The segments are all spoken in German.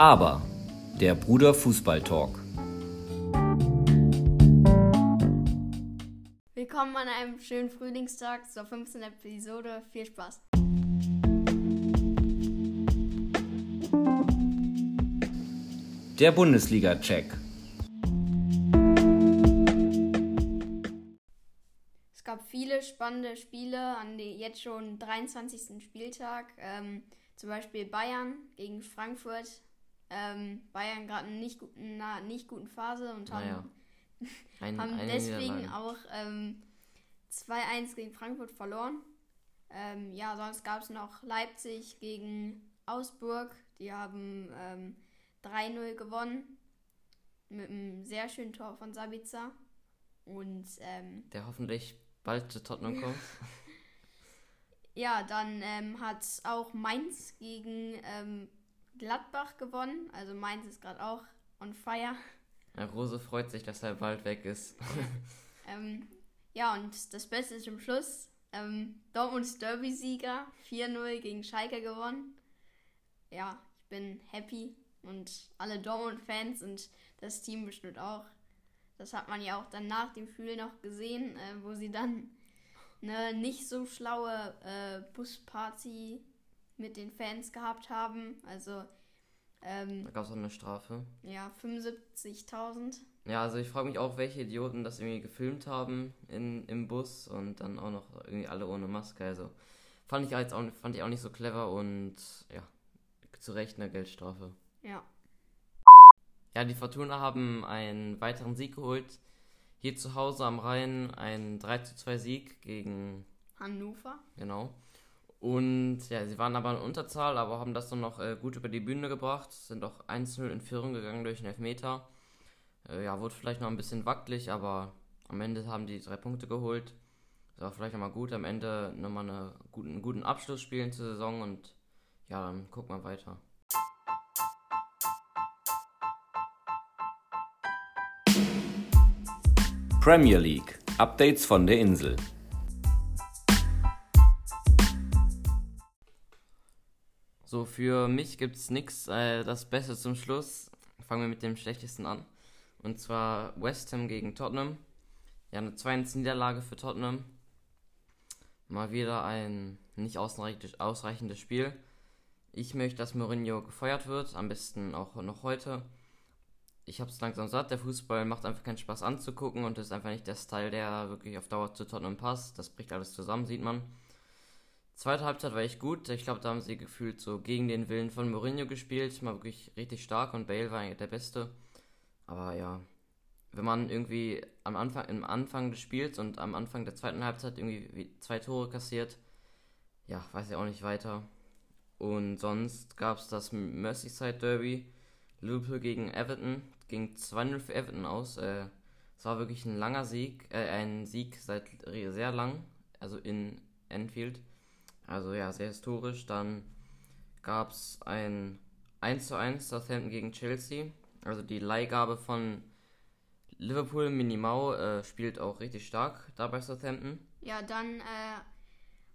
Aber der Bruder Fußball Talk. Willkommen an einem schönen Frühlingstag zur 15. Episode. Viel Spaß. Der Bundesliga-Check. Es gab viele spannende Spiele an die jetzt schon 23. Spieltag. Ähm, zum Beispiel Bayern gegen Frankfurt. Ähm, Bayern gerade in nicht guten, na, nicht guten Phase und haben, Naja. Ein, haben deswegen auch ähm, 2-1 gegen Frankfurt verloren. Ähm, ja, sonst gab es noch Leipzig gegen Augsburg. Die haben ähm, 3-0 gewonnen. Mit einem sehr schönen Tor von Sabitzer. Und ähm, Der hoffentlich bald zu Tottenham kommt. ja, dann ähm, hat auch Mainz gegen ähm, Gladbach gewonnen. Also Mainz ist gerade auch on fire. Ja, Rose freut sich, dass er bald weg ist. Ähm, ja, und das Beste ist zum Schluss. Ähm, Dortmunds Derby-Sieger 4-0 gegen Schalke gewonnen. Ja, ich bin happy und alle Dortmund-Fans und das Team bestimmt auch. Das hat man ja auch dann nach dem Spiel noch gesehen, äh, wo sie dann eine nicht so schlaue äh, Busparty mit den Fans gehabt haben. Also, ähm, Da gab es auch eine Strafe. ja, 75.000. Ja, also ich frage mich auch, welche Idioten das irgendwie gefilmt haben in, im Bus und dann auch noch irgendwie alle ohne Maske. Also fand ich, jetzt auch, fand ich auch nicht so clever und ja, zu Recht eine Geldstrafe. Ja. Ja, die Fortuna haben einen weiteren Sieg geholt. Hier zu Hause am Rhein ein 3 zu 2 Sieg gegen Hannover. Genau. Und ja, sie waren aber in Unterzahl, aber haben das dann noch äh, gut über die Bühne gebracht. Sind auch 1-0 in Führung gegangen durch den Elfmeter. Äh, ja, wurde vielleicht noch ein bisschen wackelig, aber am Ende haben die drei Punkte geholt. Das war vielleicht nochmal gut. Am Ende nochmal eine einen guten Abschluss spielen zur Saison und ja, dann gucken wir weiter. Premier League. Updates von der Insel. So, für mich gibt es nichts. Äh, das Beste zum Schluss. Fangen wir mit dem Schlechtesten an. Und zwar West Ham gegen Tottenham. Ja, eine 2-1 Niederlage für Tottenham. Mal wieder ein nicht ausreichendes Spiel. Ich möchte, dass Mourinho gefeuert wird. Am besten auch noch heute. Ich habe es langsam satt. Der Fußball macht einfach keinen Spaß anzugucken und ist einfach nicht der Style, der wirklich auf Dauer zu Tottenham passt. Das bricht alles zusammen, sieht man. Zweite Halbzeit war echt gut. Ich glaube, da haben sie gefühlt so gegen den Willen von Mourinho gespielt. Mal wirklich richtig stark und Bale war der Beste. Aber ja, wenn man irgendwie am Anfang, im Anfang des Spiels und am Anfang der zweiten Halbzeit irgendwie wie zwei Tore kassiert, ja, weiß ich auch nicht weiter. Und sonst gab es das Merseyside Derby. Liverpool gegen Everton. Ging 2-0 für Everton aus. Äh, es war wirklich ein langer Sieg, äh, ein Sieg seit sehr lang, also in Enfield. Also ja, sehr historisch. Dann gab es ein 1 zu 1 Southampton gegen Chelsea. Also die Leihgabe von Liverpool, Minimau, äh, spielt auch richtig stark da bei Southampton. Ja, dann äh,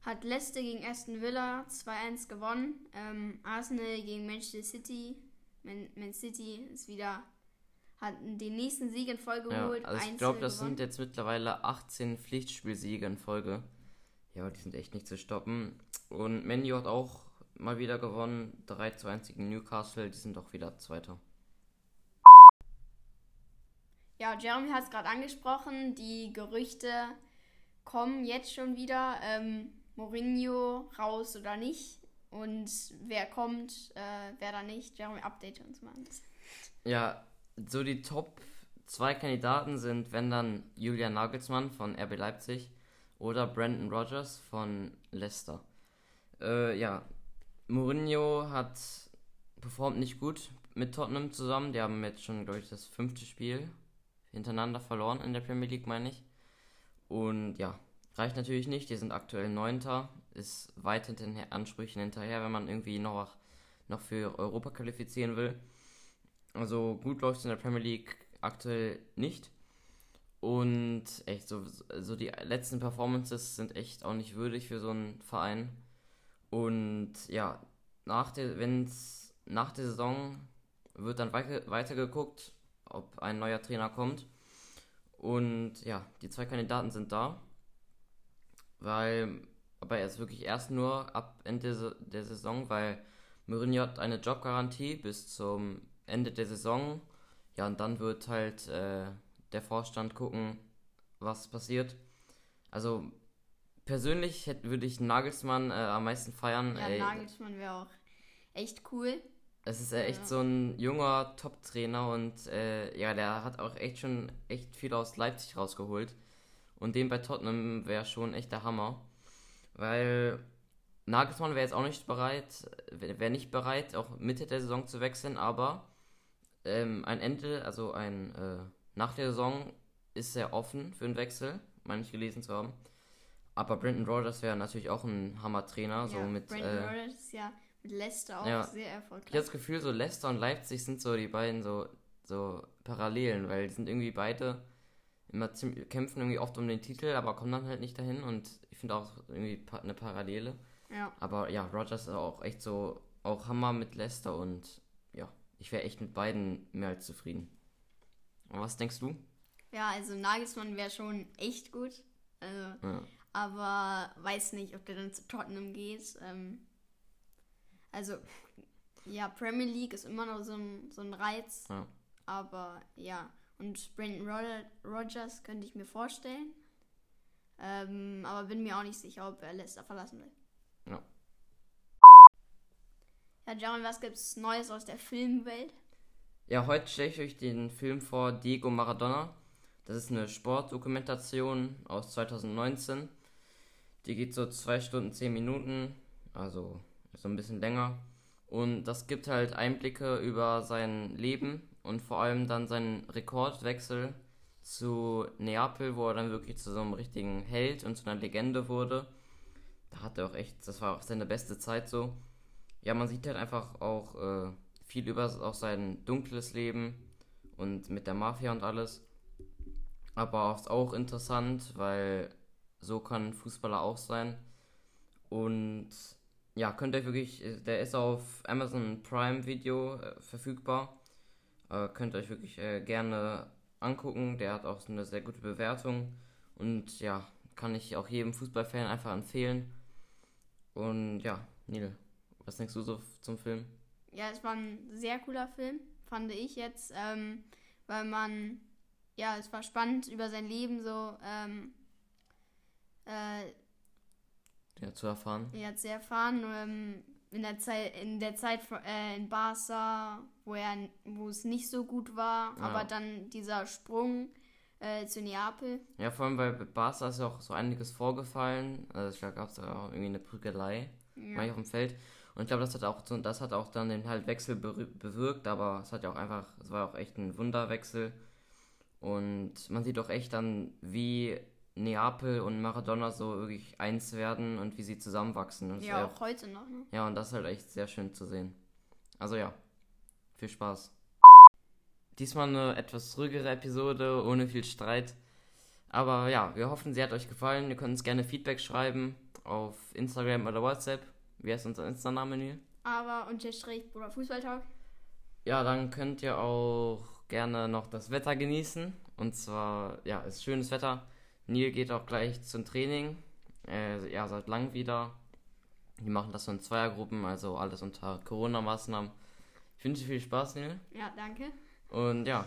hat Leicester gegen Aston Villa 2-1 gewonnen. Ähm, Arsenal gegen Manchester City. Man, Man City ist wieder, hat den nächsten Sieg in Folge Ja, geholt. also ich 1-0 glaube, das gewonnen. sind jetzt mittlerweile 18 Pflichtspielsiege in Folge. Ja, die sind echt nicht zu stoppen. Und Menu hat auch mal wieder gewonnen. 3 zu 1 gegen Newcastle, die sind auch wieder Zweiter. Ja, Jeremy hat es gerade angesprochen. Die Gerüchte kommen jetzt schon wieder. Ähm, Mourinho raus oder nicht. Und wer kommt, äh, wer da nicht. Jeremy, update uns mal. Ja, so die Top zwei Kandidaten sind, wenn dann Julian Nagelsmann von RB Leipzig oder Brandon Rogers von Leicester. Äh, ja, Mourinho hat performt nicht gut mit Tottenham zusammen. Die haben jetzt schon, glaube ich, das fünfte Spiel hintereinander verloren in der Premier League, meine ich. Und ja, reicht natürlich nicht. Die sind aktuell Neunter, ist weit hinter den Ansprüchen hinterher, wenn man irgendwie noch, noch für Europa qualifizieren will. Also gut läuft es in der Premier League aktuell nicht. Und echt, so, so die letzten Performances sind echt auch nicht würdig für so einen Verein. Und ja, nach der, wenn's nach der Saison wird dann weiter, weitergeguckt, ob ein neuer Trainer kommt. Und ja, die zwei Kandidaten sind da. Weil, aber er ist wirklich erst nur ab Ende der Saison, weil Mourinho hat eine Jobgarantie bis zum Ende der Saison. Ja, und dann wird halt äh, der Vorstand gucken, was passiert. Also persönlich hätte, würde ich Nagelsmann äh, am meisten feiern. Ja, Ey, Nagelsmann wäre auch echt cool. es ist äh, echt Ja. so ein junger Top-Trainer und äh, ja, der hat auch echt schon echt viel aus Leipzig rausgeholt. Und den bei Tottenham wäre schon echt der Hammer. Weil Nagelsmann wäre jetzt auch nicht bereit, wäre nicht bereit, auch Mitte der Saison zu wechseln, aber ähm, ein Ende, also ein äh, nach der Saison ist sehr offen für einen Wechsel, meine ich gelesen zu haben. Aber Brendan Rodgers wäre natürlich auch ein Hammer-Trainer, so ja, mit Brandon äh, Rodgers ist ja mit Leicester auch ja. sehr Ich habe erfolgreich. das Gefühl, so Leicester und Leipzig sind so die beiden so, so Parallelen, weil die sind irgendwie beide immer ziemlich, kämpfen irgendwie oft um den Titel, aber kommen dann halt nicht dahin und ich finde auch irgendwie eine Parallele. Ja. Aber ja, Rogers ist auch echt so, auch Hammer mit Leicester und ja, ich wäre echt mit beiden mehr als zufrieden. Und was denkst du? Ja, also Nagelsmann wäre schon echt gut. Also, Ja. aber weiß nicht, ob der dann zu Tottenham geht. Ähm, also, ja, Premier League ist immer noch so ein, so ein Reiz. Ja. Aber ja, und Brandon Rod- Rogers könnte ich mir vorstellen. Ähm, aber bin mir auch nicht sicher, ob er Leicester verlassen will. Ja. Ja, Jaron, was gibt's Neues aus der Filmwelt? Ja, heute stelle ich euch den Film vor Diego Maradona. Das ist eine Sportdokumentation aus 2019. Die geht so 2 Stunden 10 Minuten, also so ein bisschen länger. Und das gibt halt Einblicke über sein Leben und vor allem dann seinen Rekordwechsel zu Neapel, wo er dann wirklich zu so einem richtigen Held und zu einer Legende wurde. Da hat er auch echt, das war auch seine beste Zeit so. Ja, man sieht halt einfach auch äh, viel über auch sein dunkles Leben und mit der Mafia und alles. Aber auch, auch interessant, weil so kann Fußballer auch sein. Und ja, könnt ihr wirklich, der ist auf Amazon Prime Video äh, verfügbar. Äh, könnt ihr euch wirklich äh, gerne angucken. Der hat auch so eine sehr gute Bewertung. Und ja, kann ich auch jedem Fußballfan einfach empfehlen. Und ja, Neil, was denkst du so zum Film? Ja, es war ein sehr cooler Film, fand ich jetzt, ähm, weil man, ja, es war spannend über sein Leben so, ähm, äh, Ja, zu erfahren. ja, zu erfahren, ähm, in der Zeit, in der Zeit äh, in Barca, wo er, wo es nicht so gut war, Ja. aber dann dieser Sprung äh, zu Neapel, Ja, vor allem bei Barca ist ja auch so einiges vorgefallen. Also da gab es ja auch irgendwie eine Prügelei, ja. auf dem Feld. Und ich glaube, das hat auch so, das hat auch dann den halt Wechsel bewirkt, aber es hat ja auch einfach, es war auch echt ein Wunderwechsel. Und man sieht auch echt dann, wie Neapel und Maradona so wirklich eins werden und wie sie zusammenwachsen. Und ja, wär auch heute noch, ne? ja, und das ist halt echt sehr schön zu sehen. Also ja, viel Spaß. Diesmal eine etwas ruhigere Episode, ohne viel Streit. Aber ja, wir hoffen, sie hat euch gefallen. Ihr könnt uns gerne Feedback schreiben auf Instagram oder WhatsApp. Wie heißt unser Insta-Name, Neil? Aber unterstrich Bruder Fußballtalk. Ja, dann könnt ihr auch gerne noch das Wetter genießen. Und zwar, ja, ist schönes Wetter. Neil geht auch gleich zum Training. Äh, ja, seit langem wieder. Die machen das so in Zweiergruppen, also alles unter Corona-Maßnahmen. Ich wünsche dir viel Spaß, Neil. Ja, danke. Und ja,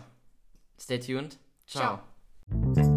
stay tuned. Ciao. Ciao.